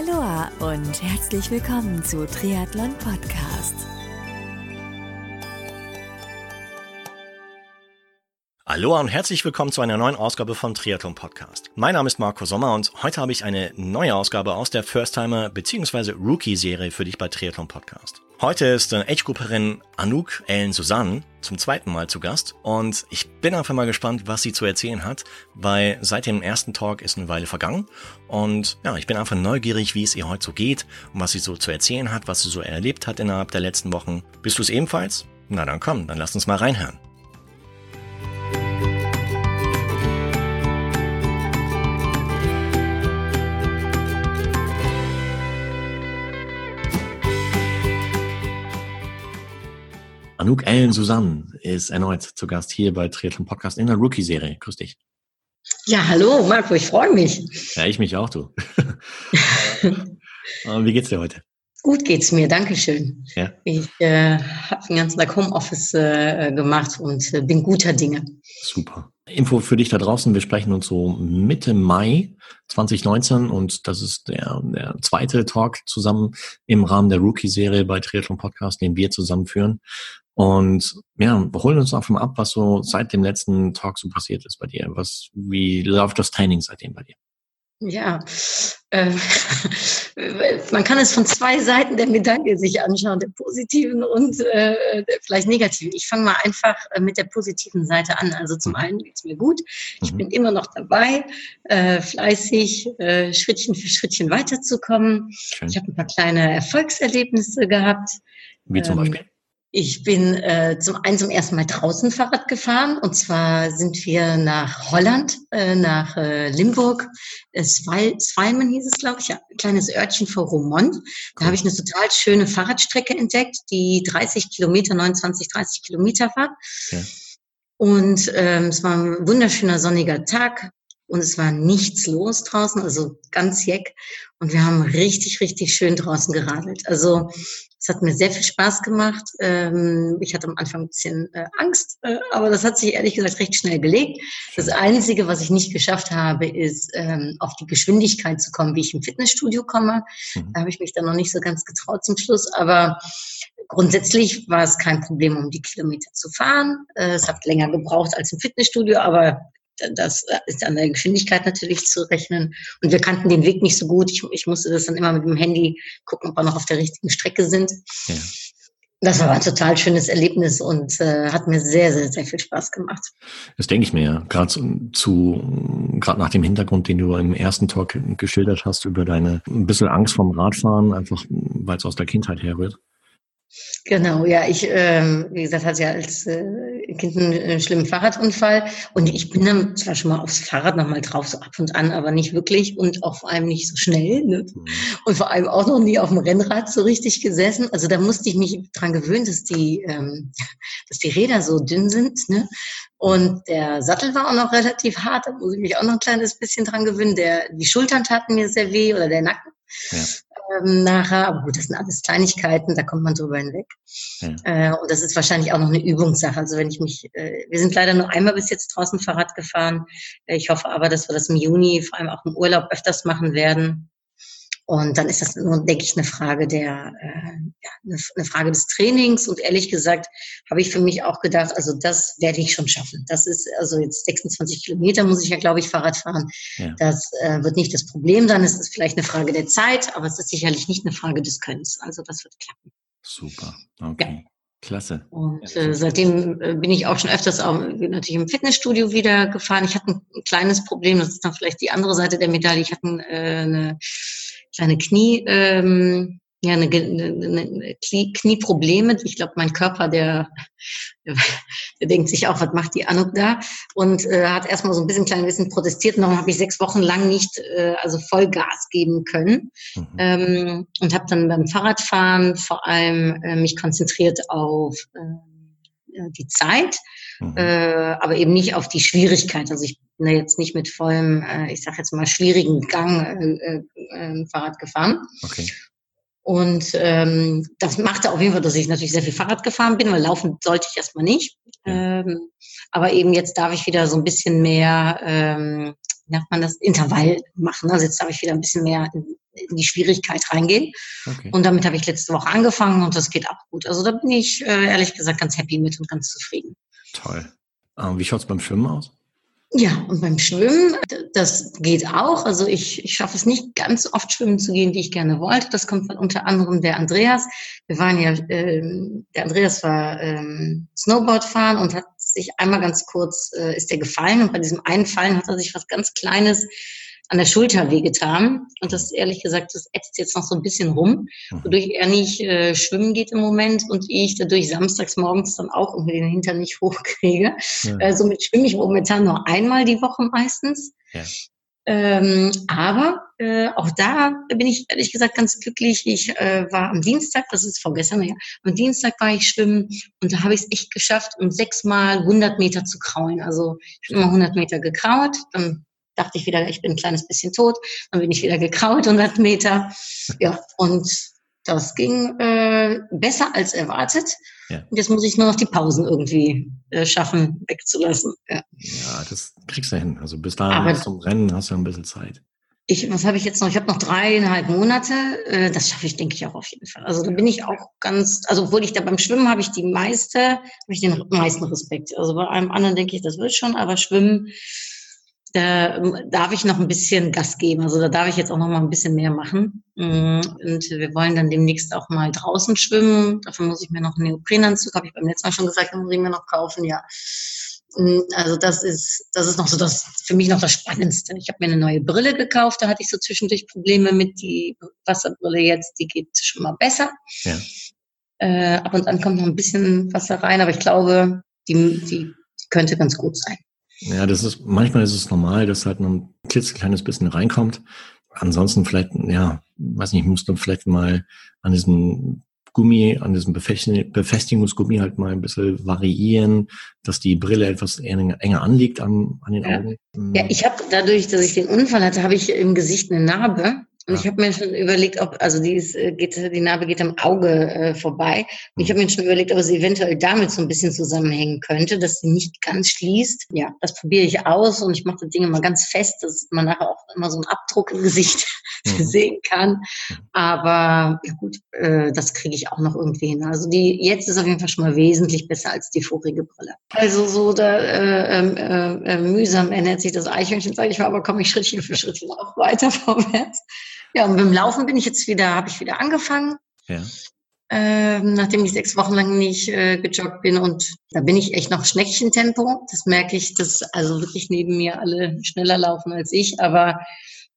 Aloha und herzlich willkommen zu Triathlon Podcast. Aloha und herzlich willkommen zu einer neuen Ausgabe vom Triathlon Podcast. Mein Name ist Marco Sommer und heute habe ich eine neue Ausgabe aus der First Timer bzw. Rookie Serie für dich bei Triathlon Podcast. Heute ist Age-Grupperin Anouk Ellen Susanne zum zweiten Mal zu Gast und ich bin einfach mal gespannt, was sie zu erzählen hat, weil seit dem ersten Talk ist eine Weile vergangen und ja, ich bin einfach neugierig, wie es ihr heute so geht und was sie so zu erzählen hat, was sie so erlebt hat innerhalb der letzten Wochen. Bist du es ebenfalls? Na dann komm, dann lass uns mal reinhören. Anouk Ellen Susanne ist erneut zu Gast hier bei Triathlon Podcast in der Rookie-Serie. Grüß dich. Ja, hallo Marco, ich freue mich. Ja, ich mich auch, du. Wie geht's dir heute? Gut geht's mir, danke schön. Ja. Ich äh, habe den ganzen Tag Homeoffice äh, gemacht und äh, bin guter Dinge. Super. Info für dich da draußen, wir sprechen uns so Mitte Mai 2019 und das ist der, der zweite Talk zusammen im Rahmen der Rookie-Serie bei Triathlon Podcast, den wir zusammenführen. Und ja, wir holen uns einfach mal ab, was so seit dem letzten Talk so passiert ist bei dir. Was, wie läuft das Training seitdem bei dir? Ja, äh, man kann es von zwei Seiten der Medaille sich anschauen, der positiven und äh, vielleicht negativen. Ich fange mal einfach äh, mit der positiven Seite an. Also zum mhm. einen geht es mir gut. Ich mhm. bin immer noch dabei, äh, fleißig äh, Schrittchen für Schrittchen weiterzukommen. Schön. Ich habe ein paar kleine Erfolgserlebnisse gehabt. Wie zum ähm, Beispiel? Ich bin äh, zum einen zum ersten Mal draußen Fahrrad gefahren und zwar sind wir nach Holland, äh, nach äh, Limburg, äh, Zweimen hieß es, glaube ich, ja, ein kleines Örtchen vor Romont. Da habe ich eine total schöne Fahrradstrecke entdeckt, die 30 Kilometer, 29, 30 Kilometer war. Ja. Und ähm, es war ein wunderschöner sonniger Tag und es war nichts los draußen, also ganz jeck. Und wir haben richtig, richtig schön draußen geradelt. Also es hat mir sehr viel Spaß gemacht. Ähm, ich hatte am Anfang ein bisschen äh, Angst, äh, aber das hat sich ehrlich gesagt recht schnell gelegt. Das Einzige, was ich nicht geschafft habe, ist ähm, auf die Geschwindigkeit zu kommen, wie ich im Fitnessstudio komme. Mhm. Da habe ich mich dann noch nicht so ganz getraut zum Schluss, aber grundsätzlich war es kein Problem, um die Kilometer zu fahren. Äh, es hat länger gebraucht als im Fitnessstudio, aber das ist an der Geschwindigkeit natürlich zu rechnen. Und wir kannten den Weg nicht so gut. Ich, ich musste das dann immer mit dem Handy gucken, ob wir noch auf der richtigen Strecke sind. Ja. Das war ein total schönes Erlebnis und äh, hat mir sehr, sehr, sehr viel Spaß gemacht. Das denke ich mir, ja. Gerade zu, zu gerade nach dem Hintergrund, den du im ersten Talk geschildert hast, über deine ein bisschen Angst vom Radfahren, einfach weil es aus der Kindheit herrührt. Genau, ja, ich, ähm, wie gesagt, hatte ja als äh, Kind einen, einen schlimmen Fahrradunfall und ich bin dann zwar schon mal aufs Fahrrad nochmal drauf, so ab und an, aber nicht wirklich und auch vor allem nicht so schnell ne? Mhm. und vor allem auch noch nie auf dem Rennrad so richtig gesessen. Also da musste ich mich dran gewöhnen, dass die, ähm, dass die Räder so dünn sind ne? und der Sattel war auch noch relativ hart, da muss ich mich auch noch ein kleines bisschen dran gewöhnen. Der, die Schultern taten mir sehr weh oder der Nacken. Ja ähm, nachher. Aber gut, das sind alles Kleinigkeiten, da kommt man drüber hinweg. Ja. Äh, und das ist wahrscheinlich auch noch eine Übungssache. Also wenn ich mich, äh, wir sind leider nur einmal bis jetzt draußen Fahrrad gefahren. Äh, ich hoffe aber, dass wir das im Juni, vor allem auch im Urlaub, öfters machen werden. Und dann ist das nur, denke ich, eine Frage der, äh, ja, eine Frage des Trainings. Und ehrlich gesagt habe ich für mich auch gedacht, also das werde ich schon schaffen. Das ist also jetzt 26 Kilometer muss ich ja, glaube ich, Fahrrad fahren. Ja. Das äh, wird nicht das Problem sein. Es ist vielleicht eine Frage der Zeit, aber es ist sicherlich nicht eine Frage des Könnens. Also das wird klappen. Super. Okay. Ja. Klasse. Und äh, seitdem äh, bin ich auch schon öfters auch natürlich im Fitnessstudio wieder gefahren. Ich hatte ein kleines Problem, das ist dann vielleicht die andere Seite der Medaille. Ich hatte äh, eine kleine Knie, ähm, ja, eine, eine, eine Knieprobleme. Ich glaube, mein Körper, der, der denkt sich auch, was macht die Anuk da? Und äh, hat erstmal so ein bisschen klein bisschen protestiert. Und dann habe ich sechs Wochen lang nicht, äh, also Vollgas geben können. Mhm. Ähm, und habe dann beim Fahrradfahren vor allem äh, mich konzentriert auf äh, die Zeit, mhm. äh, aber eben nicht auf die Schwierigkeit. Also ich bin da jetzt nicht mit vollem, äh, ich sage jetzt mal, schwierigen Gang äh, äh, äh, Fahrrad gefahren. Okay. Und ähm, das machte auf jeden Fall, dass ich natürlich sehr viel Fahrrad gefahren bin, weil laufen sollte ich erstmal nicht. Ja. Ähm, aber eben jetzt darf ich wieder so ein bisschen mehr, ähm, wie nennt man das, Intervall machen. Also jetzt darf ich wieder ein bisschen mehr in die Schwierigkeit reingehen. Okay. Und damit habe ich letzte Woche angefangen und das geht auch gut. Also da bin ich äh, ehrlich gesagt ganz happy mit und ganz zufrieden. Toll. Ähm, wie schaut es beim Schwimmen aus? Ja, und beim Schwimmen, das geht auch. Also ich, ich schaffe es nicht ganz so oft schwimmen zu gehen, wie ich gerne wollte. Das kommt von unter anderem der Andreas. Wir waren ja, ähm, der Andreas war ähm, Snowboard fahren und hat sich einmal ganz kurz, äh, ist er gefallen und bei diesem einen Fallen hat er sich was ganz Kleines an der Schulter wehgetan. Und das ehrlich gesagt, das ätzt jetzt noch so ein bisschen rum, mhm. wodurch er nicht äh, schwimmen geht im Moment und ich dadurch samstags morgens dann auch irgendwie den Hintern nicht hochkriege. Ja. Äh, somit schwimme ich momentan nur einmal die Woche meistens. Ja. Ähm, aber äh, auch da bin ich ehrlich gesagt ganz glücklich. Ich äh, war am Dienstag, das ist vorgestern, ja, am Dienstag war ich schwimmen und da habe ich es echt geschafft, um sechsmal 100 Meter zu kraulen. Also ich habe immer 100 Meter gekraut, dann dachte ich wieder, ich bin ein kleines bisschen tot. Dann bin ich wieder gekraut 100 Meter. Ja, und das ging äh, besser als erwartet. Ja. Und jetzt muss ich nur noch die Pausen irgendwie äh, schaffen, wegzulassen. Ja. ja, das kriegst du hin. Also bis dahin zum Rennen hast du ein bisschen Zeit. Ich, was habe ich jetzt noch? Ich habe noch dreieinhalb Monate. Äh, das schaffe ich, denke ich, auch auf jeden Fall. Also da bin ich auch ganz, also obwohl ich da beim Schwimmen habe ich die meiste, habe ich den meisten Respekt. Also bei einem anderen denke ich, das wird schon, aber Schwimmen da darf ich noch ein bisschen Gas geben. Also da darf ich jetzt auch noch mal ein bisschen mehr machen. Mm, und wir wollen dann demnächst auch mal draußen schwimmen. Dafür muss ich mir noch einen Neoprenanzug, habe ich beim letzten Mal schon gesagt, den muss ich mir noch kaufen, ja. Mm, also das ist, das ist noch so das, für mich noch das Spannendste. Ich habe mir eine neue Brille gekauft, da hatte ich so zwischendurch Probleme mit die Wasserbrille jetzt, die geht schon mal besser. Ja. Äh, ab und an kommt noch ein bisschen Wasser rein, aber ich glaube, die, die könnte ganz gut sein. Ja, das ist, manchmal ist es normal, dass halt noch ein klitzekleines bisschen reinkommt. Ansonsten vielleicht, ja, weiß nicht, musst du vielleicht mal an diesem Gummi, an diesem Befestigungsgummi halt mal ein bisschen variieren, dass die Brille etwas enger anliegt an, an den Augen. Ja, ich habe dadurch, dass ich den Unfall hatte, habe ich im Gesicht eine Narbe. Und ich habe mir schon überlegt, ob, also die, ist, äh, geht, die Narbe geht am Auge äh, vorbei. Und ich habe mir schon überlegt, ob es eventuell damit so ein bisschen zusammenhängen könnte, dass sie nicht ganz schließt. Ja, das probiere ich aus und ich mache die Dinge mal ganz fest, dass man nachher auch immer so einen Abdruck im Gesicht mhm. sehen kann. Aber ja gut, äh, das kriege ich auch noch irgendwie hin. Also die jetzt ist auf jeden Fall schon mal wesentlich besser als die vorige Brille. Also so da äh, ähm, äh, äh, mühsam ernährt sich das Eichhörnchen, sage ich mal, aber komme ich Schrittchen für Schrittchen auch weiter vorwärts. Ja, und beim Laufen bin ich jetzt wieder, habe ich wieder angefangen. Ja. Ähm, nachdem ich sechs Wochen lang nicht äh, gejoggt bin und da bin ich echt noch Schneckchentempo. Das merke ich, dass also wirklich neben mir alle schneller laufen als ich, aber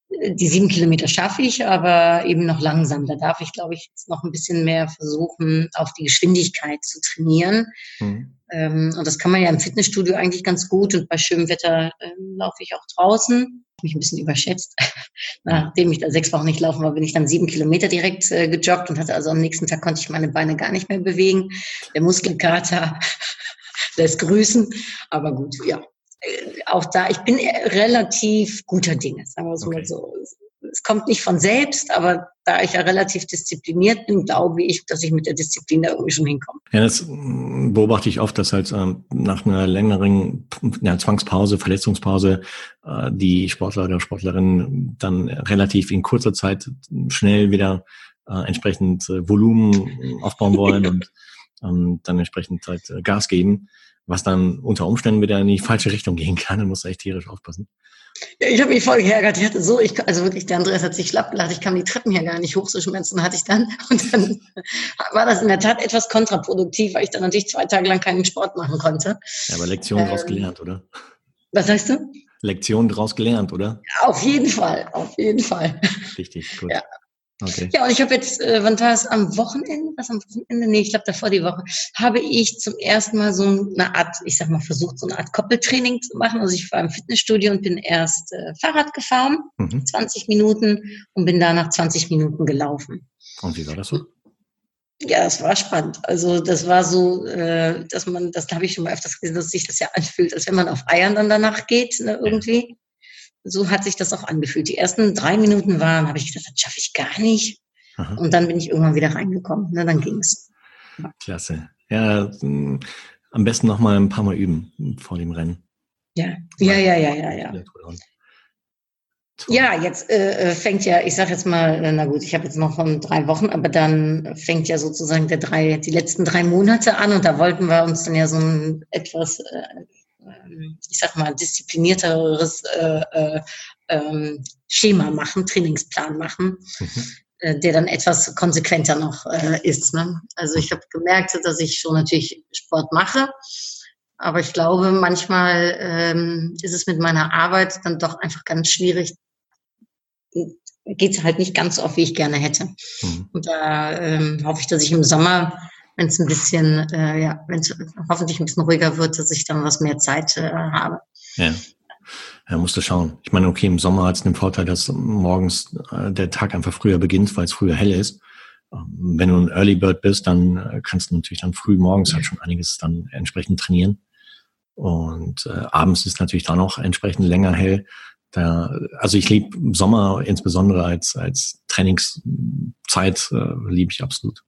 äh, die sieben Kilometer schaffe ich, aber eben noch langsam. Da darf ich, glaube ich, jetzt noch ein bisschen mehr versuchen, auf die Geschwindigkeit zu trainieren. Mhm. Ähm, und das kann man ja im Fitnessstudio eigentlich ganz gut und bei schönem Wetter ähm, laufe ich auch draußen mich ein bisschen überschätzt. Nachdem ich da sechs Wochen nicht laufen war, bin ich dann sieben Kilometer direkt äh, gejoggt und hatte also am nächsten Tag konnte ich meine Beine gar nicht mehr bewegen. Der Muskelkater lässt grüßen. Aber gut, ja. Äh, auch da, ich bin relativ guter Dinge, sagen wir es okay. mal so es kommt nicht von selbst, aber da ich ja relativ diszipliniert bin, glaube ich, dass ich mit der Disziplin da irgendwie schon hinkomme. Ja, das beobachte ich oft, dass halt ähm, nach einer längeren ja, Zwangspause, Verletzungspause, äh, die Sportler oder Sportlerinnen dann relativ in kurzer Zeit schnell wieder äh, entsprechend äh, Volumen aufbauen wollen und ähm, dann entsprechend halt äh, Gas geben, was dann unter Umständen wieder in die falsche Richtung gehen kann. Da muss echt tierisch aufpassen. Ja, ich habe mich voll geärgert. Ich hatte so, ich, also wirklich, der Andreas hat sich schlapp gelacht. Ich kam die Treppen hier gar nicht hoch, so Schmerzen hatte ich dann. Und dann war das in der Tat etwas kontraproduktiv, weil ich dann natürlich zwei Tage lang keinen Sport machen konnte. Ja, aber Lektion ähm, daraus gelernt, oder? Was sagst du? Lektion daraus gelernt, oder? Ja, auf jeden Fall, auf jeden Fall. Richtig, gut. Ja. Okay. Ja, und ich habe jetzt, äh, wann war es am Wochenende? Was am Wochenende? Nee, ich glaube davor die Woche, habe ich zum ersten Mal so eine Art, ich sag mal, versucht, so eine Art Koppeltraining zu machen. Also ich war im Fitnessstudio und bin erst äh, Fahrrad gefahren, mhm. 20 Minuten und bin danach 20 Minuten gelaufen. Und wie war das so? Ja, das war spannend. Also das war so, äh, dass man, das habe ich schon mal öfters gesehen, dass sich das ja anfühlt, als wenn man auf Eiern dann danach geht, ne, irgendwie so hat sich das auch angefühlt. Die ersten drei Minuten waren, habe ich gedacht, das schaffe ich gar nicht. Aha. Und dann bin ich irgendwann wieder reingekommen. Na, dann ging's. Ja. Klasse. Ja, hm, am besten noch mal ein paar Mal üben vor dem Rennen. Ja, ja, ja, ja, ja, ja. Ja, jetzt äh, äh, fängt ja, ich sage jetzt mal, äh, na gut, ich habe jetzt noch von drei Wochen, aber dann fängt ja sozusagen der drei, die letzten drei Monate an und da wollten wir uns dann ja so ein etwas, äh, ich sag mal, disziplinierteres äh, äh, ähm, Schema machen, Trainingsplan machen, mhm. äh, der dann etwas konsequenter noch äh, ist. Ne? Also ich habe gemerkt, dass ich schon natürlich Sport mache, aber ich glaube, manchmal ähm, ist es mit meiner Arbeit dann doch einfach ganz schwierig. Geht es halt nicht ganz so oft, wie ich gerne hätte. Mhm. Und da ähm, hoffe ich, dass ich im Sommer, wenn es ein bisschen, äh, ja, wenn es hoffentlich ein bisschen ruhiger wird, dass ich dann was mehr Zeit äh, habe. Ja. Ja, musst du schauen. Ich meine, okay, im Sommer hat es den Vorteil, dass morgens äh, der Tag einfach früher beginnt, weil es früher hell ist. Ähm, wenn du ein Early Bird bist, dann äh, kannst du natürlich dann früh morgens halt schon einiges dann entsprechend trainieren. Und äh, abends ist natürlich dann noch entsprechend länger hell. Da, also ich liebe Sommer insbesondere als, als Trainingszeit, äh, liebe ich absolut.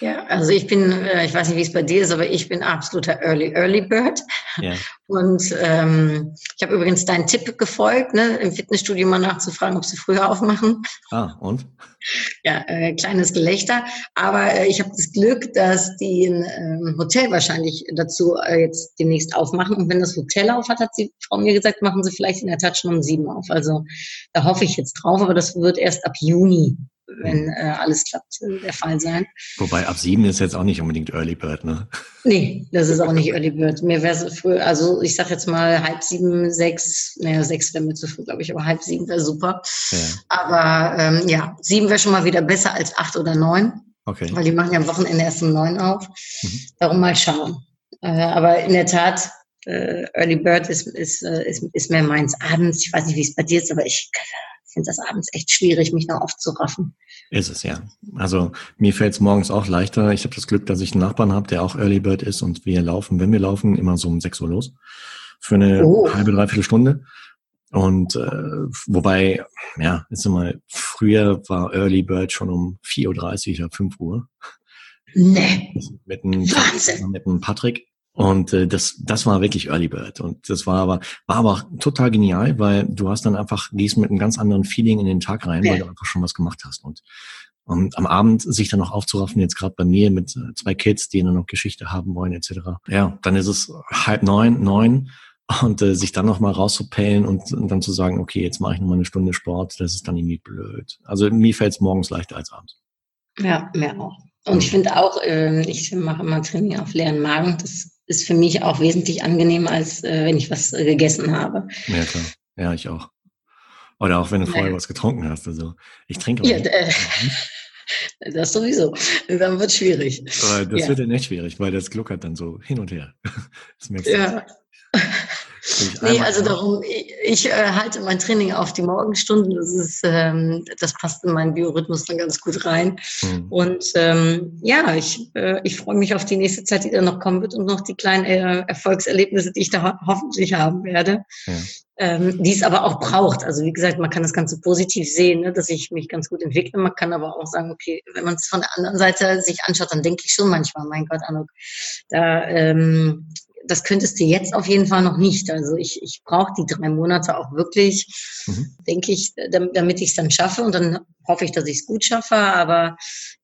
Ja, also ich bin, äh, ich weiß nicht, wie es bei dir ist, aber ich bin absoluter Early Early Bird. Ja. Und ähm, ich habe übrigens deinen Tipp gefolgt, ne, im Fitnessstudio mal nachzufragen, ob sie früher aufmachen. Ah, und? Ja, äh, kleines Gelächter. Aber äh, ich habe das Glück, dass die ein ähm, Hotel wahrscheinlich dazu äh, jetzt demnächst aufmachen. Und wenn das Hotel auf hat, hat die Frau mir gesagt, machen sie vielleicht in der Tat schon um sieben auf. Also da hoffe ich jetzt drauf, aber das wird erst ab Juni wenn äh, alles klappt, äh, der Fall sein. Wobei ab sieben ist jetzt auch nicht unbedingt Early Bird, ne? Nee, das ist auch nicht Early Bird. Mir wäre es früh, also ich sag jetzt mal halb sieben, sechs, naja, sechs wäre mir zu früh, glaube ich, aber halb sieben wäre super. Ja. Aber ähm, ja, sieben wäre schon mal wieder besser als acht oder neun. Okay. Weil die machen ja am Wochenende erst um neun auf. Mhm. Darum mal schauen. Äh, aber in der Tat, äh, Early Bird ist, ist, äh, ist, ist mehr meins abends. Ich weiß nicht, wie es bei dir ist, aber ich finde das abends echt schwierig, mich noch aufzuraffen. Ist es ja. Also mir fällt es morgens auch leichter. Ich habe das Glück, dass ich einen Nachbarn habe, der auch Early Bird ist und wir laufen, wenn wir laufen, immer so um 6 Uhr los. Für eine oh. halbe, dreiviertel Stunde. Und äh, wobei, ja, ist immer, früher war Early Bird schon um 4.30 Uhr oder 5 Uhr. Nee. Mit einem, mit einem Patrick. Und äh, das, das war wirklich Early Bird. Und das war aber, war aber total genial, weil du hast dann einfach, gehst mit einem ganz anderen Feeling in den Tag rein, weil du einfach schon was gemacht hast. Und, und am Abend sich dann noch aufzuraffen, jetzt gerade bei mir mit äh, zwei Kids, die dann noch Geschichte haben wollen, etc. Ja, dann ist es halb neun, neun und äh, sich dann noch mal rauszupellen und, und dann zu sagen, okay, jetzt mache ich noch mal eine Stunde Sport, das ist dann irgendwie blöd. Also mir fällt es morgens leichter als abends. Ja, mir auch. Und ich finde auch, äh, ich mache immer Training auf leeren Magen. Das ist für mich auch wesentlich angenehmer, als äh, wenn ich was äh, gegessen habe. Ja, klar. Ja, ich auch. Oder auch wenn du vorher ja. was getrunken hast. Also ich trinke ja, äh, Das sowieso. Dann wird es schwierig. Aber das ja. wird dann echt schwierig, weil das gluckert dann so hin und her. Das merkst du. Ja. Nee, also darum, ich, ich äh, halte mein Training auf die Morgenstunden. Das ist, ähm, das passt in meinen Biorhythmus dann ganz gut rein. Mhm. Und ähm, ja, ich, äh, ich freue mich auf die nächste Zeit, die da noch kommen wird und noch die kleinen äh, Erfolgserlebnisse, die ich da ho hoffentlich haben werde. Ja. Ähm, die es aber auch braucht. Also wie gesagt, man kann das Ganze positiv sehen, ne, dass ich mich ganz gut entwickle. Man kann aber auch sagen, okay, wenn man es von der anderen Seite sich anschaut, dann denke ich schon manchmal, mein Gott, Anuk, da ähm, das könntest du jetzt auf jeden Fall noch nicht. Also ich, ich brauche die drei Monate auch wirklich, mhm. denke ich, damit, ich es dann schaffe. Und dann hoffe ich, dass ich es gut schaffe. Aber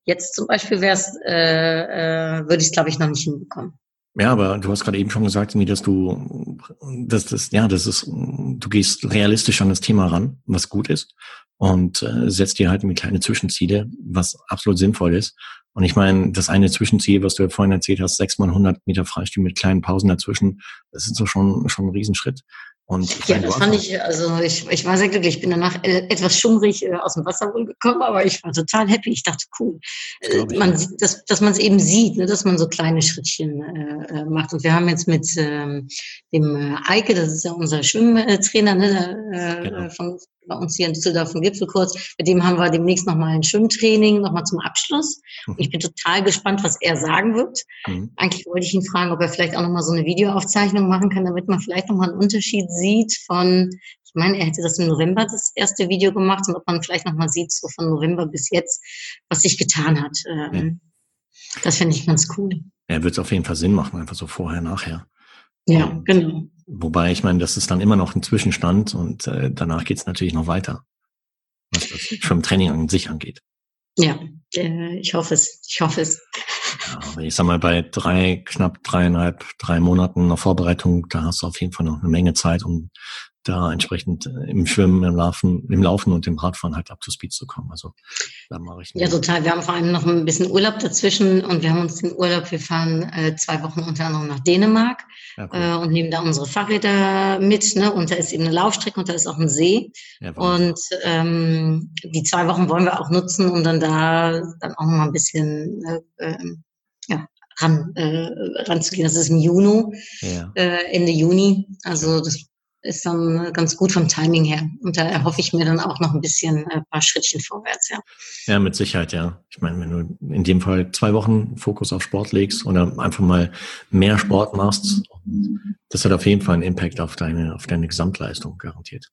jetzt zum Beispiel wäre es, äh, äh, würde ich es, glaube ich, noch nicht hinbekommen. Ja, aber du hast gerade eben schon gesagt, dass du, dass das, ja, das ist, du gehst realistisch an das Thema ran, was gut ist, und äh, setzt dir halt mit kleine Zwischenziele, was absolut sinnvoll ist. Und ich meine, das eine Zwischenziel, was du ja vorhin erzählt hast, sechs mal 100 Meter Freistil mit kleinen Pausen dazwischen, das ist so schon, schon ein Riesenschritt. Und ja, das fand ich, also ich, ich war sehr glücklich. Ich bin danach äh, etwas schummrig äh, aus dem Wasser wohl gekommen, aber ich war total happy. Ich dachte, cool, äh, man sieht, dass, dass man es eben sieht, ne, dass man so kleine Schrittchen äh, macht. Und wir haben jetzt mit ähm, dem Eike, das ist ja unser Schwimmtrainer ne, äh, genau. von, bei uns hier in Düsseldorf im Gipfelkurs. Mit dem haben wir demnächst nochmal ein Schwimmtraining, nochmal zum Abschluss. Und ich bin total gespannt, was er sagen wird. Mhm. Eigentlich wollte ich ihn fragen, ob er vielleicht auch nochmal so eine Videoaufzeichnung machen kann, damit man vielleicht nochmal einen Unterschied sieht von, ich meine, er hätte das im November das erste Video gemacht und ob man vielleicht nochmal sieht, so von November bis jetzt, was sich getan hat. Ähm, ja. Das finde ich ganz cool. Ja, wird es auf jeden Fall Sinn machen, einfach so vorher, nachher. Ja, genau. Wobei, ich meine, das ist dann immer noch ein Zwischenstand und äh, danach geht's natürlich noch weiter, was das vom Training an sich angeht. Ja, äh, ich hoffe es. Ich hoffe es. Ja, ich sag mal, bei drei, knapp dreieinhalb, drei Monaten noch Vorbereitung, da hast du auf jeden Fall noch eine Menge Zeit, um da entsprechend äh, im Schwimmen, im Laufen, im Laufen und im Radfahren halt up to speed zu kommen. Also da mache ich. Ja, total. Wir haben vor allem noch ein bisschen Urlaub dazwischen und wir haben uns den Urlaub, wir fahren äh, zwei Wochen unter anderem nach Dänemark ja, cool. äh, und nehmen da unsere Fahrräder mit. Ne? Und da ist eben eine Laufstrecke und da ist auch ein See. Ja, und ähm, die zwei Wochen wollen wir auch nutzen, um dann da dann auch mal ein bisschen äh, ähm, ja, ran, äh, ranzugehen. Das ist im Juni, ja. äh, Ende Juni. Also das ist dann ganz gut vom Timing her. Und da erhoffe ich mir dann auch noch ein bisschen ein äh, paar Schrittchen vorwärts, ja. Ja, mit Sicherheit, ja. Ich meine, wenn du in dem Fall zwei Wochen Fokus auf Sport legst oder einfach mal mehr Sport machst, das hat auf jeden Fall einen Impact auf deine, auf deine Gesamtleistung garantiert.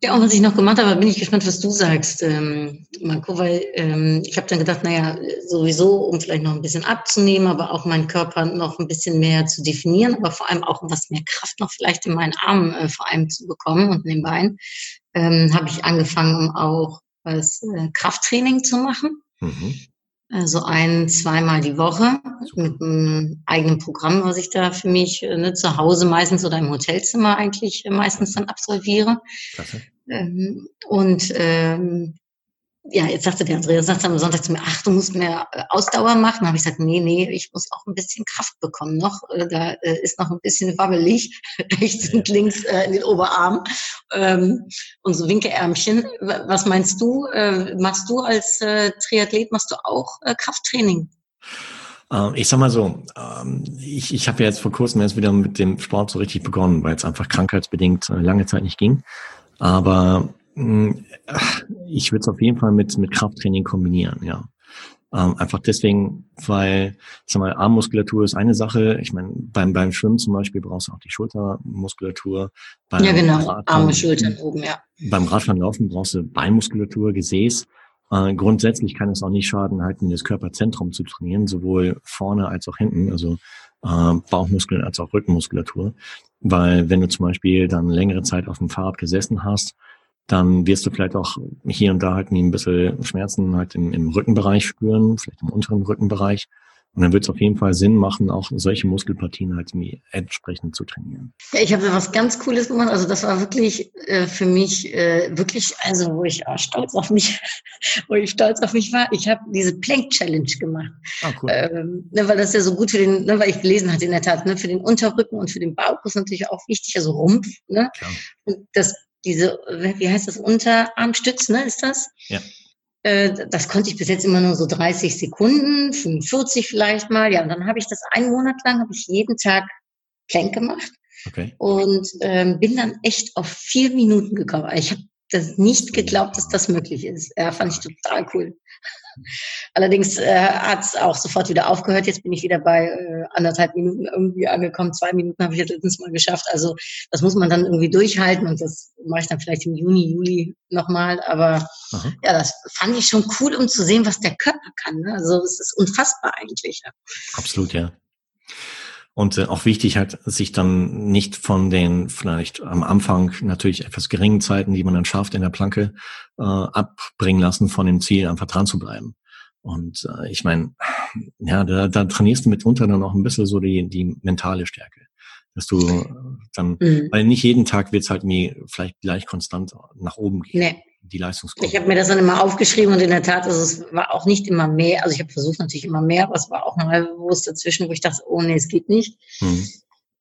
Ja, und was ich noch gemacht habe, bin ich gespannt, was du sagst, ähm, Marco, weil ähm, ich habe dann gedacht, naja, sowieso, um vielleicht noch ein bisschen abzunehmen, aber auch meinen Körper noch ein bisschen mehr zu definieren, aber vor allem auch, um was mehr Kraft noch vielleicht in meinen Armen äh, vor allem zu bekommen und in den Beinen, ähm, habe ich angefangen, um auch was äh, Krafttraining zu machen. Mhm. Also ein, zweimal die Woche mit einem eigenen Programm, was ich da für mich äh, ne, zu Hause meistens oder im Hotelzimmer eigentlich äh, meistens dann absolviere. Klasse. Ähm, und ähm, ja, jetzt sagte der Andreas, sagt am Sonntag zu mir, ach, du musst mehr äh, Ausdauer machen. Da habe ich gesagt, nee, nee, ich muss auch ein bisschen Kraft bekommen noch. Äh, da äh, ist noch ein bisschen wabbelig, rechts und links in den Oberarm. Ähm, und so Winkeärmchen. Was meinst du? Machst du als Triathlet, machst du auch Krafttraining? Ähm, ich sag mal so, ähm, ich, ich habe ja jetzt vor kurzem erst wieder mit dem Sport so richtig begonnen, weil es einfach krankheitsbedingt lange Zeit nicht ging. Aber ich würde es auf jeden Fall mit, mit Krafttraining kombinieren, ja. Ähm, einfach deswegen, weil, ich sag mal, Armmuskulatur ist eine Sache. Ich meine, beim, beim Schwimmen zum Beispiel brauchst du auch die Schultermuskulatur. Beim ja, genau. Radfahren, Arme, Schultern oben, ja. Beim Radfahren laufen brauchst du Beinmuskulatur, Gesäß. Äh, grundsätzlich kann es auch nicht schaden, halt in das Körperzentrum zu trainieren, sowohl vorne als auch hinten, also äh, Bauchmuskeln als auch Rückenmuskulatur. Weil wenn du zum Beispiel dann längere Zeit auf dem Fahrrad gesessen hast, dann wirst du vielleicht auch hier und da halt ein bisschen Schmerzen halt im, im Rückenbereich spüren, vielleicht im unteren Rückenbereich. Und dann wird es auf jeden Fall Sinn machen, auch solche Muskelpartien halt entsprechend zu trainieren. Ja, ich habe was ganz Cooles gemacht. Also das war wirklich äh, für mich äh, wirklich, also wo ich oh, stolz auf mich, wo ich stolz auf mich war. Ich habe diese Plank Challenge gemacht, ah, cool. ähm, ne, weil das ja so gut für den, ne, weil ich gelesen hatte in der Tat, ne, für den Unterrücken und für den Bauch ist natürlich auch wichtig, also Rumpf. Ne? Und das diese, wie heißt das, Unterarmstütz, ne, ist das? Ja. Äh, das konnte ich bis jetzt immer nur so 30 Sekunden, 45 vielleicht mal. Ja, und dann habe ich das einen Monat lang, habe ich jeden Tag Plank gemacht. Okay. Und ähm, bin dann echt auf vier Minuten gekommen. Ich habe das nicht geglaubt, dass das möglich ist. Ja, fand ich total cool. Allerdings äh, hat es auch sofort wieder aufgehört. Jetzt bin ich wieder bei äh, anderthalb Minuten irgendwie angekommen. Zwei Minuten habe ich jetzt letztens mal geschafft. Also das muss man dann irgendwie durchhalten und das mache ich dann vielleicht im Juni, Juli nochmal. Aber Aha. ja, das fand ich schon cool, um zu sehen, was der Körper kann. Ne? Also es ist unfassbar eigentlich. Ja. Absolut, ja. Und äh, auch wichtig halt, sich dann nicht von den vielleicht am Anfang natürlich etwas geringen Zeiten, die man dann schafft in der Planke, äh, abbringen lassen von dem Ziel, einfach dran zu bleiben. Und äh, ich meine, ja, da, da trainierst du mitunter dann auch ein bisschen so die, die mentale Stärke. Dass du dann, mhm. weil nicht jeden Tag wird's halt mir vielleicht gleich konstant nach oben gehen. Nee die Leistungskurve? Ich habe mir das dann immer aufgeschrieben und in der Tat, also es war auch nicht immer mehr. Also ich habe versucht natürlich immer mehr, aber es war auch mal bewusst dazwischen, wo ich dachte, oh nee, es geht nicht. Mhm.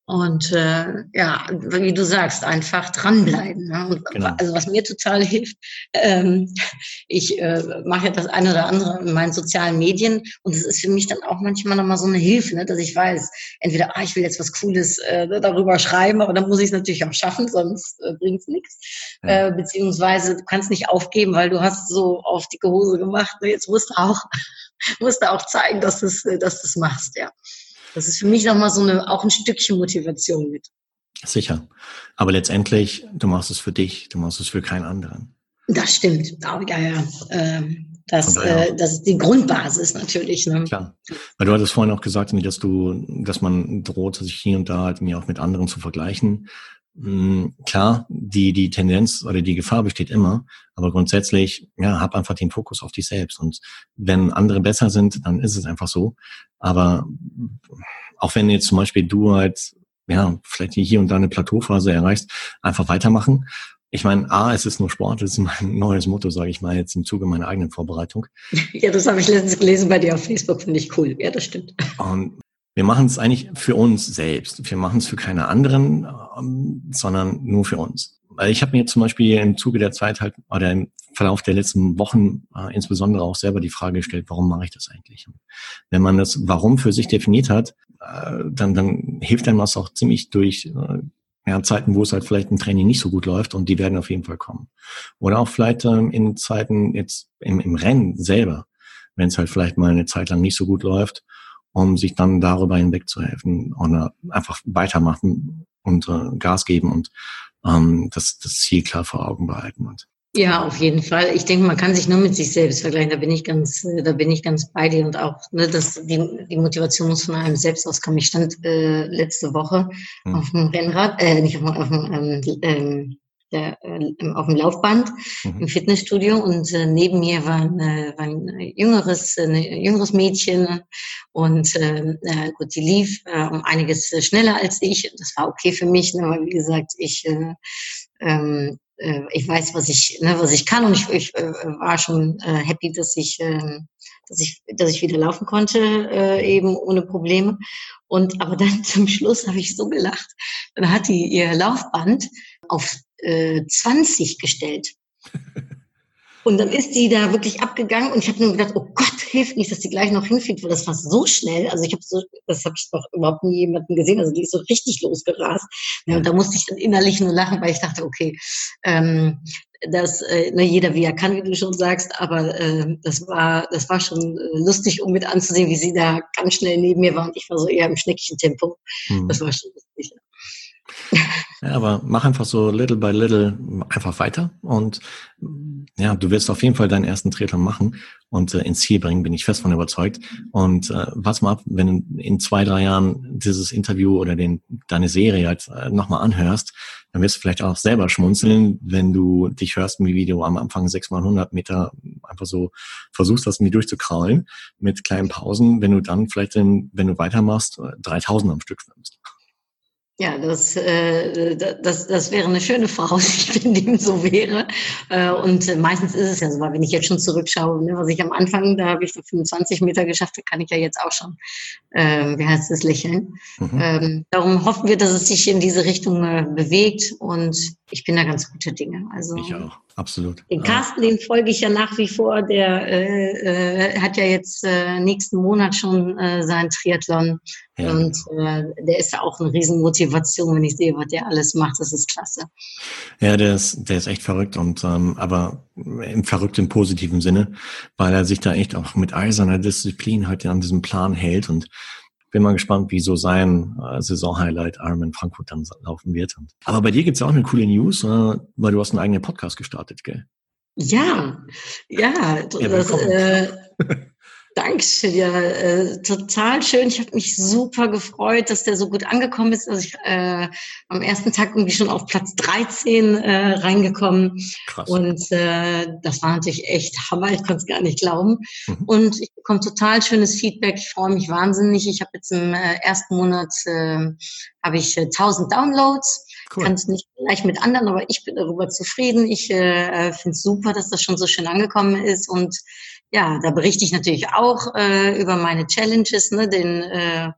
Und äh, ja, wie du sagst, einfach dranbleiben. Ne? Genau. Also was mir total hilft, ähm, ich äh, mache ja das eine oder andere in meinen sozialen Medien und es ist für mich dann auch manchmal nochmal so eine Hilfe, ne? dass ich weiß, entweder, ah, ich will jetzt was Cooles äh, darüber schreiben, aber dann muss ich es natürlich auch schaffen, sonst äh, bringt es nichts. Ja. Äh, beziehungsweise du kannst nicht aufgeben, weil du hast so auf dicke Hose gemacht. Ne? Jetzt musst du auch, musst du auch zeigen, dass du äh, dass du es machst, ja. Das ist für mich nochmal so eine, auch ein Stückchen Motivation mit. Sicher. Aber letztendlich, du machst es für dich, du machst es für keinen anderen. Das stimmt. Ja, ja. Ähm, Das, äh, das ist die Grundbasis natürlich. Ne? Klar. Weil du hattest vorhin auch gesagt, dass du, dass man droht, sich hier und da halt mir auch mit anderen zu vergleichen. Hm, klar, die, die Tendenz oder die Gefahr besteht immer, aber grundsätzlich, ja, hab einfach den Fokus auf dich selbst. Und wenn andere besser sind, dann ist es einfach so. Aber auch wenn jetzt zum Beispiel du halt, ja, vielleicht hier und da eine Plateauphase erreichst, einfach weitermachen ich meine, A, es ist nur Sport, das ist mein neues Motto, sage ich mal, jetzt im Zuge meiner eigenen Vorbereitung. Ja, das habe ich letztens gelesen bei dir auf Facebook, finde ich cool. Ja, das stimmt. Und wir machen es eigentlich für uns selbst. Wir machen es für keine anderen, ähm, sondern nur für uns. Weil ich habe mir zum Beispiel im Zuge der Zeit halt, oder im Verlauf der letzten Wochen äh, insbesondere auch selber die Frage gestellt, warum mache ich das eigentlich? Wenn man das Warum für sich definiert hat, äh, dann, dann hilft einem das auch ziemlich durch äh, ja, Zeiten, wo es halt vielleicht im Training nicht so gut läuft und die werden auf jeden Fall kommen. Oder auch vielleicht ähm, in Zeiten jetzt im, im Rennen selber, wenn es halt vielleicht mal eine Zeit lang nicht so gut läuft, um sich dann darüber hinweg zu helfen oder einfach weitermachen und äh, Gas geben und ähm, das, das Ziel klar vor Augen behalten. Und ja, auf jeden Fall. Ich denke, man kann sich nur mit sich selbst vergleichen. Da bin ich ganz, da bin ich ganz bei dir und auch, ne, dass die, die Motivation muss von einem selbst auskommen. Ich stand äh, letzte Woche mhm. auf dem Rennrad, äh, nicht auf, auf dem, ähm, ähm, der, äh, auf dem Laufband mhm. im Fitnessstudio und äh, neben mir war, ein, äh, war ein jüngeres, ein jüngeres Mädchen und äh, äh, gut, sie lief äh, um einiges schneller als ich. Das war okay für mich, ne, weil wie gesagt, ich äh, ähm, äh, ich weiß, was ich, ne, was ich kann und ich, ich äh, war schon äh, happy, dass ich, äh, dass ich, dass ich wieder laufen konnte, äh, eben ohne Probleme. Und aber dann zum Schluss habe ich so gelacht. Dann hat die ihr Laufband auf äh, 20 gestellt. Und dann ist die da wirklich abgegangen und ich habe nur gedacht, oh Gott, hilft nicht, dass die gleich noch hinfliegt, weil das war so schnell. Also ich habe so, das habe ich noch überhaupt nie jemanden gesehen. Also die ist so richtig losgerast. Ja, und da musste ich dann innerlich nur lachen, weil ich dachte, okay, ähm, das, äh, na, jeder wie er kann, wie du schon sagst, aber äh, das war, das war schon äh, lustig, um mit anzusehen, wie sie da ganz schnell neben mir war und ich war so eher im Schneckchen-Tempo. Mhm. Das war schon lustig. Ja, aber mach einfach so little by little einfach weiter und ja, du wirst auf jeden Fall deinen ersten Triathlon machen und äh, ins Ziel bringen, bin ich fest von überzeugt. Und äh, warte mal ab, wenn du in zwei, drei Jahren dieses Interview oder den, deine Serie halt äh, nochmal anhörst, dann wirst du vielleicht auch selber schmunzeln, wenn du dich hörst, wie du am Anfang sechs mal 100 Meter einfach so versuchst, das irgendwie durchzukraulen mit kleinen Pausen, wenn du dann vielleicht, in, wenn du weitermachst, 3000 am Stück schwimmst. Ja, das, äh, das, das wäre eine schöne Voraussicht, wenn dem so wäre. Äh, und meistens ist es ja so, weil wenn ich jetzt schon zurückschaue, ne, was ich am Anfang, da habe ich so 25 Meter geschafft, da kann ich ja jetzt auch schon, äh, wie heißt das, lächeln. Mhm. Ähm, darum hoffen wir, dass es sich in diese Richtung äh, bewegt und ich bin da ganz gute Dinge. Also, ich auch, absolut. Den Carsten, den folge ich ja nach wie vor, der äh, äh, hat ja jetzt äh, nächsten Monat schon äh, seinen Triathlon ja. Und äh, der ist ja auch eine Riesenmotivation, wenn ich sehe, was der alles macht. Das ist klasse. Ja, der ist, der ist echt verrückt und ähm, aber im verrückt im positiven Sinne, weil er sich da echt auch mit eiserner Disziplin halt an diesem Plan hält und bin mal gespannt, wie so sein äh, Saison-Highlight in Frankfurt dann laufen wird. Aber bei dir gibt's ja auch eine coole News, äh, weil du hast einen eigenen Podcast gestartet, gell? Ja, ja, das, äh, Dankeschön, ja, äh, total schön. Ich habe mich super gefreut, dass der so gut angekommen ist. Also ich äh, am ersten Tag irgendwie schon auf Platz 13 äh, reingekommen. Krass. Und äh, das war natürlich echt Hammer, ich konnte es gar nicht glauben. Mhm. Und ich bekomme total schönes Feedback. Ich freue mich wahnsinnig. Ich habe jetzt im äh, ersten Monat äh, habe ich äh, 1000 Downloads. Cool. Kann es nicht gleich mit anderen, aber ich bin darüber zufrieden. Ich äh, finde es super, dass das schon so schön angekommen ist und ja, da berichte ich natürlich auch äh, über meine Challenges, ne, den äh,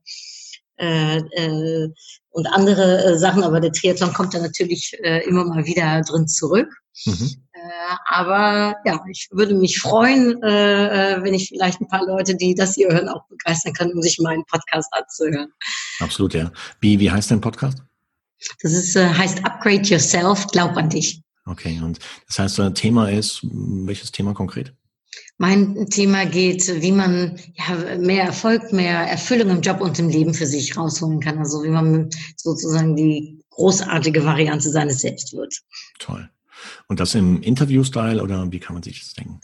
äh, äh, und andere äh, Sachen, aber der Triathlon kommt da natürlich immer mal wieder drin zurück. Mhm. Aber ja, ich würde mich freuen, wenn ich vielleicht ein paar Leute, die das hier hören, auch begeistern kann, um sich meinen Podcast anzuhören. Absolut, ja. Wie, wie heißt dein Podcast? Das ist, heißt Upgrade Yourself, glaub an dich. Okay, und das heißt, Thema ist, welches Thema konkret? Mein Thema geht, wie man ja, mehr Erfolg, mehr Erfüllung im Job und im Leben für sich rausholen kann. Also wie man sozusagen die großartige Variante seines Selbst wird. Toll. Und das im Interview-Style oder wie kann man sich das denken?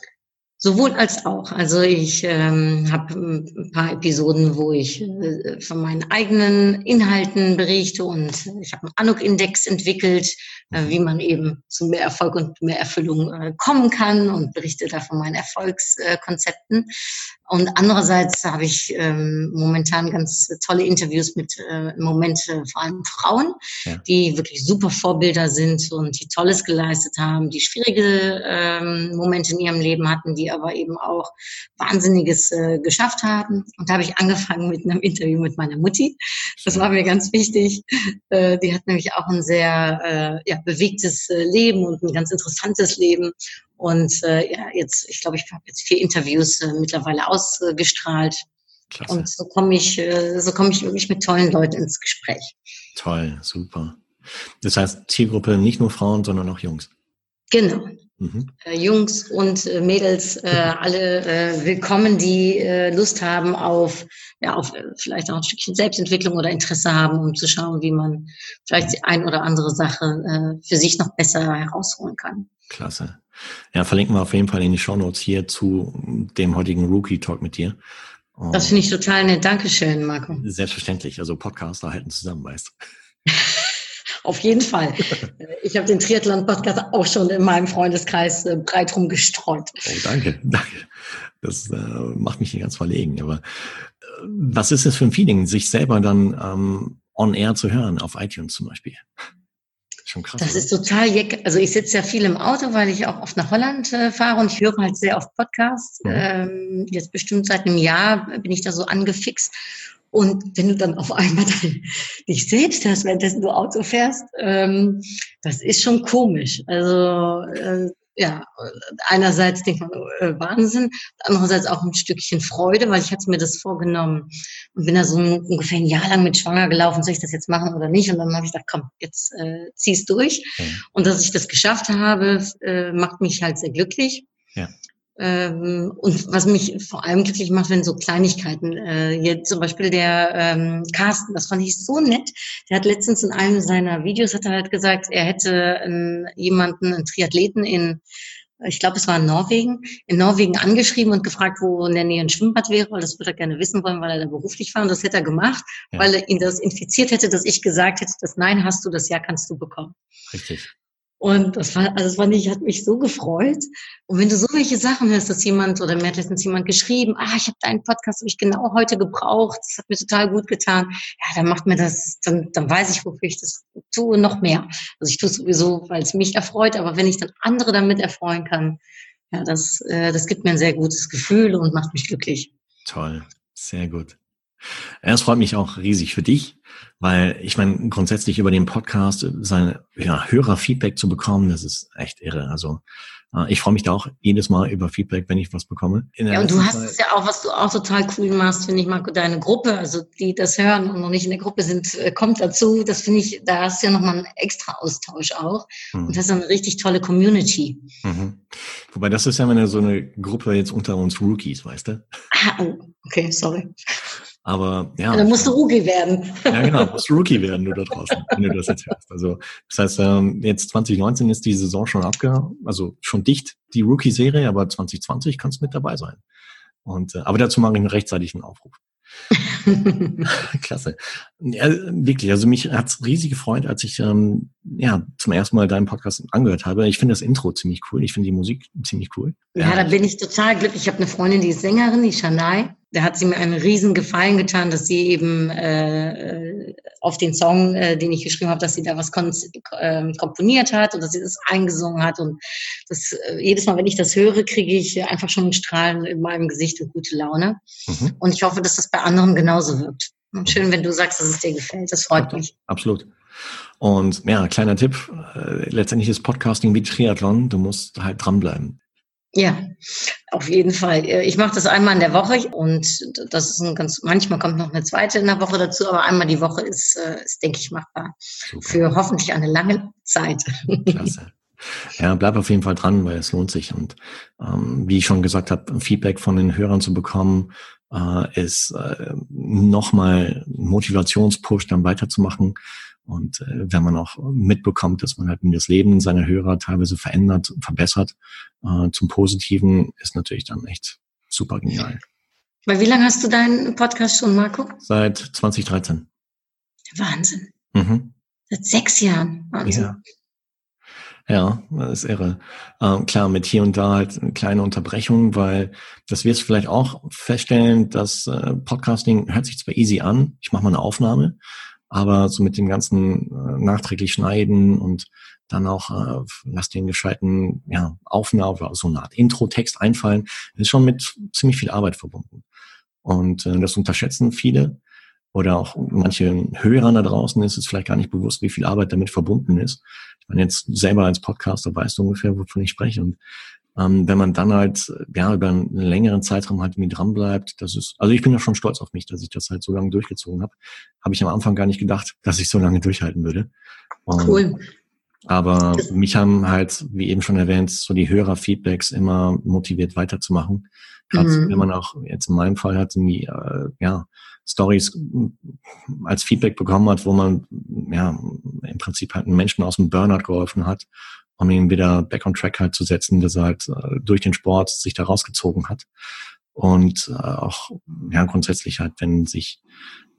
Sowohl als auch. Also ich ähm, habe ein paar Episoden, wo ich äh, von meinen eigenen Inhalten berichte und ich habe einen Anuk-Index entwickelt, äh, wie man eben zu mehr Erfolg und mehr Erfüllung äh, kommen kann und berichte da von meinen Erfolgskonzepten. Und andererseits habe ich ähm, momentan ganz tolle Interviews mit äh, im Moment äh, vor allem Frauen, ja. die wirklich super Vorbilder sind und die Tolles geleistet haben, die schwierige ähm, Momente in ihrem Leben hatten, die aber eben auch Wahnsinniges äh, geschafft haben. Und da habe ich angefangen mit einem Interview mit meiner Mutti. Das war mir ganz wichtig. Äh, die hat nämlich auch ein sehr äh, ja, bewegtes äh, Leben und ein ganz interessantes Leben. Und äh, ja, jetzt, ich glaube, ich habe jetzt vier Interviews äh, mittlerweile ausgestrahlt. Klasse. Und so komme ich, äh, so komme ich wirklich mit tollen Leuten ins Gespräch. Toll, super. Das heißt, Zielgruppe nicht nur Frauen, sondern auch Jungs. Genau. Mhm. Äh, Jungs und äh, Mädels, äh, alle äh, willkommen, die äh, Lust haben auf, ja, auf äh, vielleicht auch ein Stückchen Selbstentwicklung oder Interesse haben, um zu schauen, wie man vielleicht die ein oder andere Sache für sich noch besser herausholen kann. Klasse. Ja, verlinken wir auf jeden Fall in die Show Notes hier zu dem heutigen Rookie Talk mit dir. Und das finde ich total nett. Dankeschön, Marco. Selbstverständlich. Also Podcaster halten zusammen, weißt Auf jeden Fall. Ich habe den Triathlon-Podcast auch schon in meinem Freundeskreis äh, breit rumgestreut. Oh, danke, danke. Das äh, macht mich hier ganz verlegen. Aber äh, was ist es für ein Feeling, sich selber dann ähm, on air zu hören, auf iTunes zum Beispiel? Schon krass. Das oder? ist total jeck. Also ich sitze ja viel im Auto, weil ich auch oft nach Holland äh, fahre und ich höre halt sehr oft Podcasts. Mhm. Ähm, jetzt bestimmt seit einem Jahr bin ich da so angefixt. Und wenn du dann auf einmal dich selbst hörst, währenddessen du Auto fährst, ähm, das ist schon komisch. Also äh, ja, einerseits denkt man, äh, Wahnsinn, andererseits auch ein Stückchen Freude, weil ich hatte mir das vorgenommen und bin da so ein, ungefähr ein Jahr lang mit schwanger gelaufen, soll ich das jetzt machen oder nicht? Und dann habe ich gedacht, komm, jetzt äh, zieh's durch. Mhm. Und dass ich das geschafft habe, äh, macht mich halt sehr glücklich. Ja. Ähm, und was mich vor allem glücklich macht, wenn so Kleinigkeiten, äh, jetzt zum Beispiel der ähm, Carsten, das fand ich so nett. Der hat letztens in einem seiner Videos hat er halt gesagt, er hätte einen, jemanden, einen Triathleten in, ich glaube, es war in Norwegen, in Norwegen angeschrieben und gefragt, wo in der Nähe ein Schwimmbad wäre, weil das würde er gerne wissen wollen, weil er da beruflich war. Und das hätte er gemacht, ja. weil er ihn das infiziert hätte, dass ich gesagt hätte, das Nein hast du, das Ja kannst du bekommen. Richtig. Und das war, also das fand ich, hat mich so gefreut. Und wenn du so welche Sachen hörst, dass jemand oder mir hat letztens jemand geschrieben, ah, ich habe deinen Podcast, habe ich genau heute gebraucht, das hat mir total gut getan. Ja, dann macht mir das, dann, dann weiß ich, wofür ich das tue, noch mehr. Also ich tue es sowieso, weil es mich erfreut, aber wenn ich dann andere damit erfreuen kann, ja, das, äh, das gibt mir ein sehr gutes Gefühl und macht mich glücklich. Toll, sehr gut. Es freut mich auch riesig für dich, weil ich meine, grundsätzlich über den Podcast seine ja, Hörerfeedback zu bekommen, das ist echt irre. Also äh, ich freue mich da auch jedes Mal über Feedback, wenn ich was bekomme. ja, und du hast es ja auch, was du auch total cool machst, finde ich, Marco, deine Gruppe, also die das hören und noch nicht in der Gruppe sind, äh, kommt dazu. Das finde ich, da hast du ja nochmal einen extra Austausch auch. Mhm. Und das ist eine richtig tolle Community. Mhm. Wobei das ist ja eine, so eine Gruppe jetzt unter uns Rookies, weißt du? Ah, oh, okay, sorry. Aber ja. ja dann musst du Rookie werden. Ja, genau, musst du Rookie werden, du da draußen, wenn du das jetzt hörst. Also das heißt, ähm, jetzt 2019 ist die Saison schon abge, also schon dicht, die Rookie-Serie, aber 2020 kannst du mit dabei sein. Und äh, aber dazu mache ich einen rechtzeitigen Aufruf. Klasse. Ja, wirklich, also mich hat's riesig gefreut, als ich ähm, ja zum ersten Mal deinen Podcast angehört habe. Ich finde das Intro ziemlich cool. Ich finde die Musik ziemlich cool. Ja, ja, da bin ich total glücklich. Ich habe eine Freundin, die ist Sängerin, die Shanai da hat sie mir einen riesen Gefallen getan, dass sie eben äh, auf den Song, äh, den ich geschrieben habe, dass sie da was äh, komponiert hat und dass sie das eingesungen hat. Und das, äh, jedes Mal, wenn ich das höre, kriege ich einfach schon ein Strahlen in meinem Gesicht und gute Laune. Mhm. Und ich hoffe, dass das bei anderen genauso wirkt. Und schön, wenn du sagst, dass es dir gefällt. Das freut mich. Absolut. Und ja, kleiner Tipp, äh, letztendlich ist Podcasting wie Triathlon, du musst halt dranbleiben. Ja, auf jeden Fall. Äh, ich mache das einmal in der Woche und das ist ein ganz, manchmal kommt noch eine zweite in der Woche dazu, aber einmal die Woche ist, äh, ist denke ich, machbar. Super. Für hoffentlich eine lange Zeit. Klasse. Ja, bleib auf jeden Fall dran, weil es lohnt sich. Und ähm, wie ich schon gesagt habe, Feedback von den Hörern zu bekommen, äh, ist äh, nochmal Motivationspush, dann weiterzumachen. Und äh, wenn man auch mitbekommt, dass man halt das Leben seiner Hörer teilweise verändert, verbessert, äh, zum Positiven, ist natürlich dann echt super genial. Weil wie lange hast du deinen Podcast schon, Marco? Seit 2013. Wahnsinn. Mhm. Seit sechs Jahren. Wahnsinn. Ja. Ja, das ist irre. Ähm, klar, mit hier und da halt eine kleine Unterbrechung, weil das wirst du vielleicht auch feststellen, dass äh, Podcasting hört sich zwar easy an, ich mache mal eine Aufnahme, aber so mit dem ganzen äh, nachträglich schneiden und dann auch äh, lass den gescheiten ja, Aufnahme, so eine Art Intro-Text einfallen, ist schon mit ziemlich viel Arbeit verbunden. Und äh, das unterschätzen viele oder auch manche Hörern da draußen ist es vielleicht gar nicht bewusst, wie viel Arbeit damit verbunden ist. Ich meine, jetzt selber als Podcaster weißt du ungefähr, wovon ich spreche. Und ähm, wenn man dann halt ja über einen längeren Zeitraum halt irgendwie dran bleibt, das ist, also ich bin ja schon stolz auf mich, dass ich das halt so lange durchgezogen habe. Habe ich am Anfang gar nicht gedacht, dass ich so lange durchhalten würde. Und, cool. Aber mich haben halt, wie eben schon erwähnt, so die Hörerfeedbacks immer motiviert weiterzumachen. Gerade mhm. wenn man auch jetzt in meinem Fall hat, irgendwie, äh, ja, Stories als Feedback bekommen hat, wo man ja im Prinzip halt einen Menschen aus dem Burnout geholfen hat, um ihn wieder back on track halt zu setzen, dass er halt äh, durch den Sport sich da rausgezogen hat. Und äh, auch ja grundsätzlich halt, wenn sich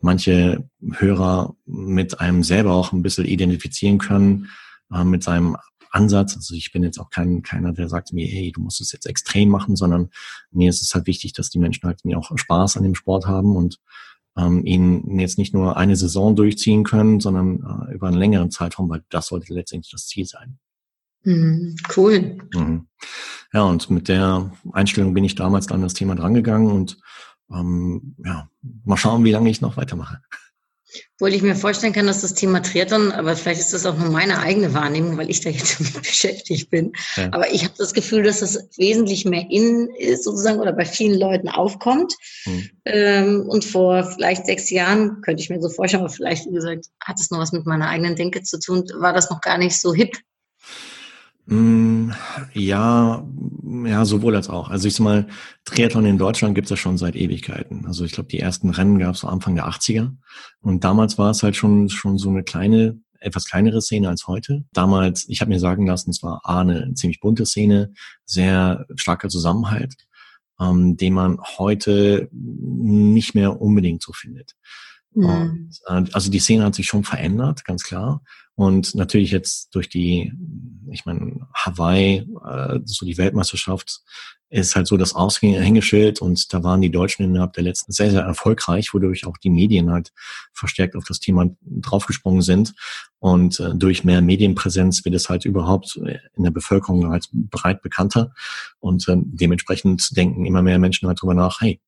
manche Hörer mit einem selber auch ein bisschen identifizieren können, äh, mit seinem Ansatz. Also ich bin jetzt auch kein, keiner, der sagt mir, hey, du musst es jetzt extrem machen, sondern mir ist es halt wichtig, dass die Menschen halt mir auch Spaß an dem Sport haben und ähm, ihn jetzt nicht nur eine Saison durchziehen können, sondern äh, über einen längeren Zeitraum, weil das sollte letztendlich das Ziel sein. Mhm, cool. Mhm. Ja, und mit der Einstellung bin ich damals dann das Thema drangegangen und ähm, ja, mal schauen, wie lange ich noch weitermache. Obwohl ich mir vorstellen kann, dass das Thema Triathlon, aber vielleicht ist das auch nur meine eigene Wahrnehmung, weil ich da jetzt damit beschäftigt bin. Ja. Aber ich habe das Gefühl, dass das wesentlich mehr innen ist sozusagen oder bei vielen Leuten aufkommt. Hm. Ähm, und vor vielleicht sechs Jahren, könnte ich mir so vorstellen, aber vielleicht, wie gesagt, hat es noch was mit meiner eigenen Denke zu tun, war das noch gar nicht so hip. Mm, ja, ja, sowohl als auch. Also ich sag mal, Triathlon in Deutschland gibt es ja schon seit Ewigkeiten. Also ich glaube, die ersten Rennen gab es so Anfang der 80er. Und damals war es halt schon, schon so eine kleine, etwas kleinere Szene als heute. Damals, ich habe mir sagen lassen, es war A, eine ziemlich bunte Szene, sehr starker Zusammenhalt, ähm, den man heute nicht mehr unbedingt so findet. Mhm. Und, äh, also die Szene hat sich schon verändert, ganz klar. Und natürlich jetzt durch die, ich meine, Hawaii, äh, so die Weltmeisterschaft, ist halt so das Aushängeschild und da waren die Deutschen innerhalb der letzten sehr, sehr erfolgreich, wodurch auch die Medien halt verstärkt auf das Thema draufgesprungen sind. Und äh, durch mehr Medienpräsenz wird es halt überhaupt in der Bevölkerung halt breit bekannter. Und äh, dementsprechend denken immer mehr Menschen halt drüber nach, hey,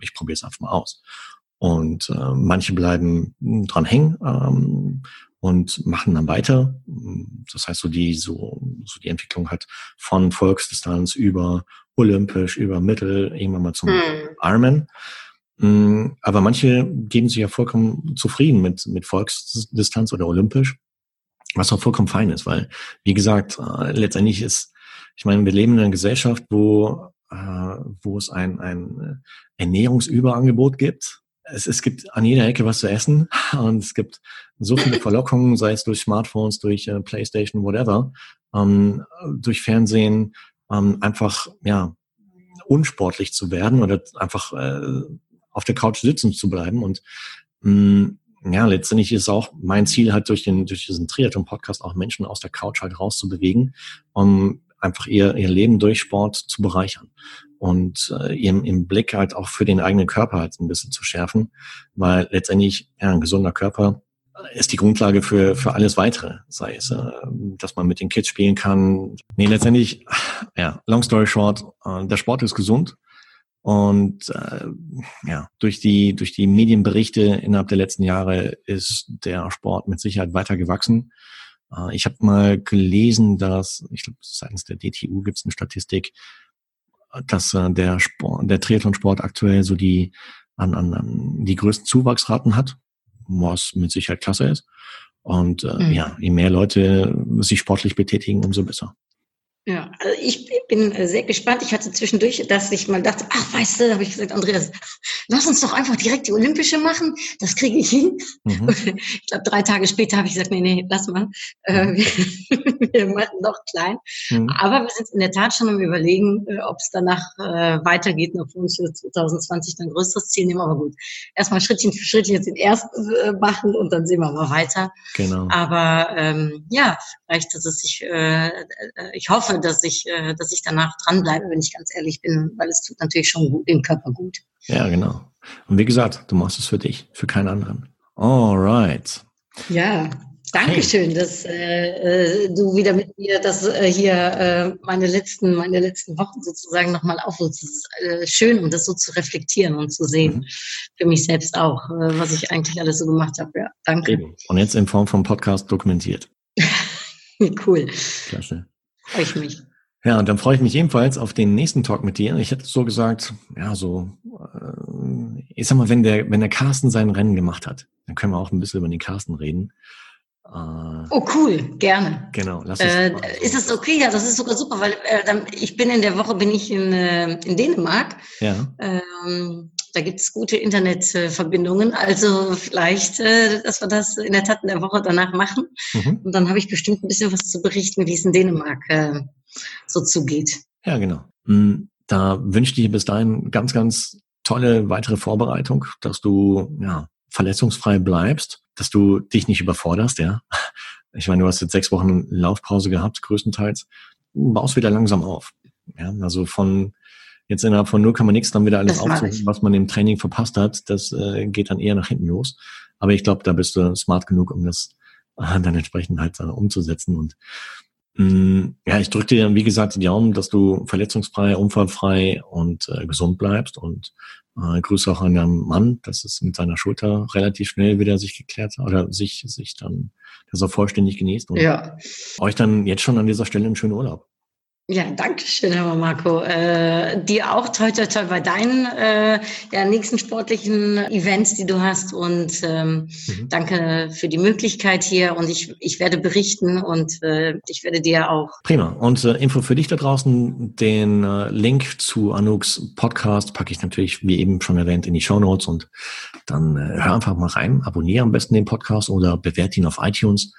ich probiere es einfach mal aus. Und äh, manche bleiben dran hängen ähm, und machen dann weiter. Das heißt, so die, so, so die Entwicklung hat von Volksdistanz über olympisch, über Mittel, irgendwann mal zum hm. Ironman. Mm, aber manche geben sich ja vollkommen zufrieden mit, mit Volksdistanz oder olympisch, was auch vollkommen fein ist, weil, wie gesagt, äh, letztendlich ist, ich meine, wir leben in einer Gesellschaft, wo, äh, wo es ein, ein Ernährungsüberangebot gibt es, es gibt an jeder Ecke was zu essen und es gibt so viele Verlockungen, sei es durch Smartphones, durch äh, PlayStation, whatever, ähm, durch Fernsehen, ähm, einfach ja unsportlich zu werden oder einfach äh, auf der Couch sitzen zu bleiben. Und mh, mm, ja, letztendlich ist auch mein Ziel halt durch den durch diesen Triathlon-Podcast auch Menschen aus der Couch halt rauszubewegen, um einfach ihr, ihr Leben durch Sport zu bereichern und äh, im, im Blick halt auch für den eigenen Körper halt ein bisschen zu schärfen, weil letztendlich ja, ein gesunder Körper ist die Grundlage für, für alles weitere, sei es, äh, dass man mit den Kids spielen kann. Nee, letztendlich, ja, long story short, äh, der Sport ist gesund und äh, ja, durch die, durch die Medienberichte innerhalb der letzten Jahre ist der Sport mit Sicherheit weiter gewachsen. Äh, ich habe mal gelesen, dass, ich glaube, seitens der DTU gibt es eine Statistik, dass äh, der Sport, der Triathlonsport aktuell so die an, an, an die größten Zuwachsraten hat, was mit Sicherheit klasse ist. Und äh, mhm. ja, je mehr Leute sich sportlich betätigen, umso besser. Ja, also ich bin äh, sehr gespannt. Ich hatte zwischendurch, dass ich mal dachte, ach, weißt du, habe ich gesagt, Andreas, lass uns doch einfach direkt die Olympische machen. Das kriege ich hin. Mhm. Ich glaube, drei Tage später habe ich gesagt, nee, nee, lass mal. Äh, mhm. wir, wir machen doch klein. Mhm. Aber wir sind in der Tat schon am überlegen, äh, ob es danach weitergeht, noch für uns für 2020 dann größeres Ziel nehmen. Aber gut, erstmal Schrittchen für Schrittchen jetzt den ersten machen und dann sehen wir mal weiter. Genau. Aber ähm, ja, vielleicht, dass es sich, äh, ich hoffe, hoffe, dass ich, äh, dass ich danach dranbleibe, wenn ich ganz ehrlich bin, weil es tut natürlich schon gut, dem Körper gut. Ja, genau. Und wie gesagt, du machst es für dich, für keinen anderen. Alright. Ja, danke schön, hey. dass äh, äh, du wieder mit mir das äh, hier äh, meine letzten meine letzten Wochen sozusagen nochmal aufholst. Es ist äh, schön, um das so zu reflektieren und zu sehen, mhm. für mich selbst auch, äh, was ich eigentlich alles so gemacht habe. Ja, danke. Und jetzt in Form von Podcast dokumentiert. cool. Klasse. Freue ich mich. Ja, und dann freue ich mich ebenfalls auf den nächsten Talk mit dir. Ich hätte so gesagt, ja, so, äh, ich sag mal, wenn der, wenn der Carsten sein Rennen gemacht hat, dann können wir auch ein bisschen über den Carsten reden. Äh, oh, cool, gerne. Genau. Lass uns äh, ist es okay? Ja, das ist sogar super, weil äh, dann, ich bin in der Woche bin ich in, äh, in Dänemark. Ja. Ähm, da gibt es gute Internetverbindungen. Also vielleicht, äh, dass wir das in der Tat in der Woche danach machen. Mhm. Und dann habe ich bestimmt ein bisschen was zu berichten, wie es in Dänemark äh, so zugeht. Ja, genau. Hm, da wünsche ich dir bis dahin ganz, ganz tolle weitere Vorbereitung, dass du ja verletzungsfrei bleibst, dass du dich nicht überforderst, ja. Ich meine, du hast jetzt sechs Wochen Laufpause gehabt, größtenteils. Du baust wieder langsam auf. Ja, also von jetzt innerhalb von 0, nix dann wieder alles aufzuholen, was man im Training verpasst hat, das äh, geht dann eher nach hinten los. Aber ich glaube, da bist du smart genug, um das äh, dann entsprechend halt äh, umzusetzen. Und mh, mm, ja, ich drücke dir, wie gesagt, die Daumen, dass du verletzungsfrei, unfallfrei und äh, gesund bleibst. Und äh, Grüße auch an deinen Mann, dass es mit seiner Schulter relativ schnell wieder sich geklärt hat oder sich, sich dann, dass er vollständig genießt. Und ja. euch dann jetzt schon an dieser Stelle einen schönen Urlaub. Ja, danke schön, Herr Marco. Äh, dir auch toi toi toi bei deinen äh, ja, nächsten sportlichen Events, die du hast. Und ähm, mhm. danke für die Möglichkeit hier. Und ich, ich werde berichten und äh, ich werde dir auch. Prima. Und äh, Info für dich da draußen. Den äh, Link zu Anuks Podcast packe ich natürlich, wie eben schon erwähnt, in die Show Notes. Und dann äh, hör einfach mal rein. Abonniere am besten den Podcast oder bewerte ihn auf iTunes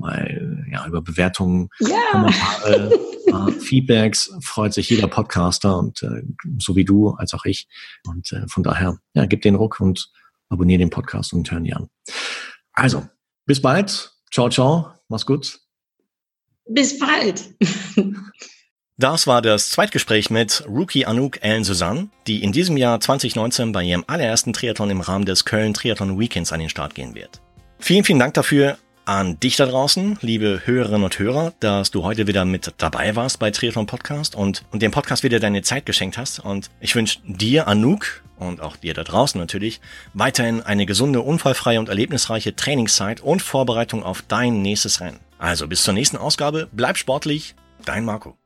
mal ja, über Bewertungen, ja. Kommentare, äh, Feedbacks freut sich jeder Podcaster und äh, so wie du als auch ich. Und äh, von daher, ja, gib den Ruck und abonniere den Podcast und hören die an. Also, bis bald. Ciao, ciao. Mach's gut. Bis bald. Das war das Zweitgespräch mit Rookie Anouk Ellen Susanne, die in diesem Jahr 2019 bei ihrem allerersten Triathlon im Rahmen des Köln Triathlon Weekends an den Start gehen wird. Vielen, vielen Dank dafür an dich da draußen, liebe Hörerinnen und Hörer, dass du heute wieder mit dabei warst bei Triathlon Podcast und, und dem Podcast wieder deine Zeit geschenkt hast. Und ich wünsche dir, Anouk, und auch dir da draußen natürlich, weiterhin eine gesunde, unfallfreie und erlebnisreiche Trainingszeit und Vorbereitung auf dein nächstes Rennen. Also bis zur nächsten Ausgabe, bleib sportlich, dein Marco.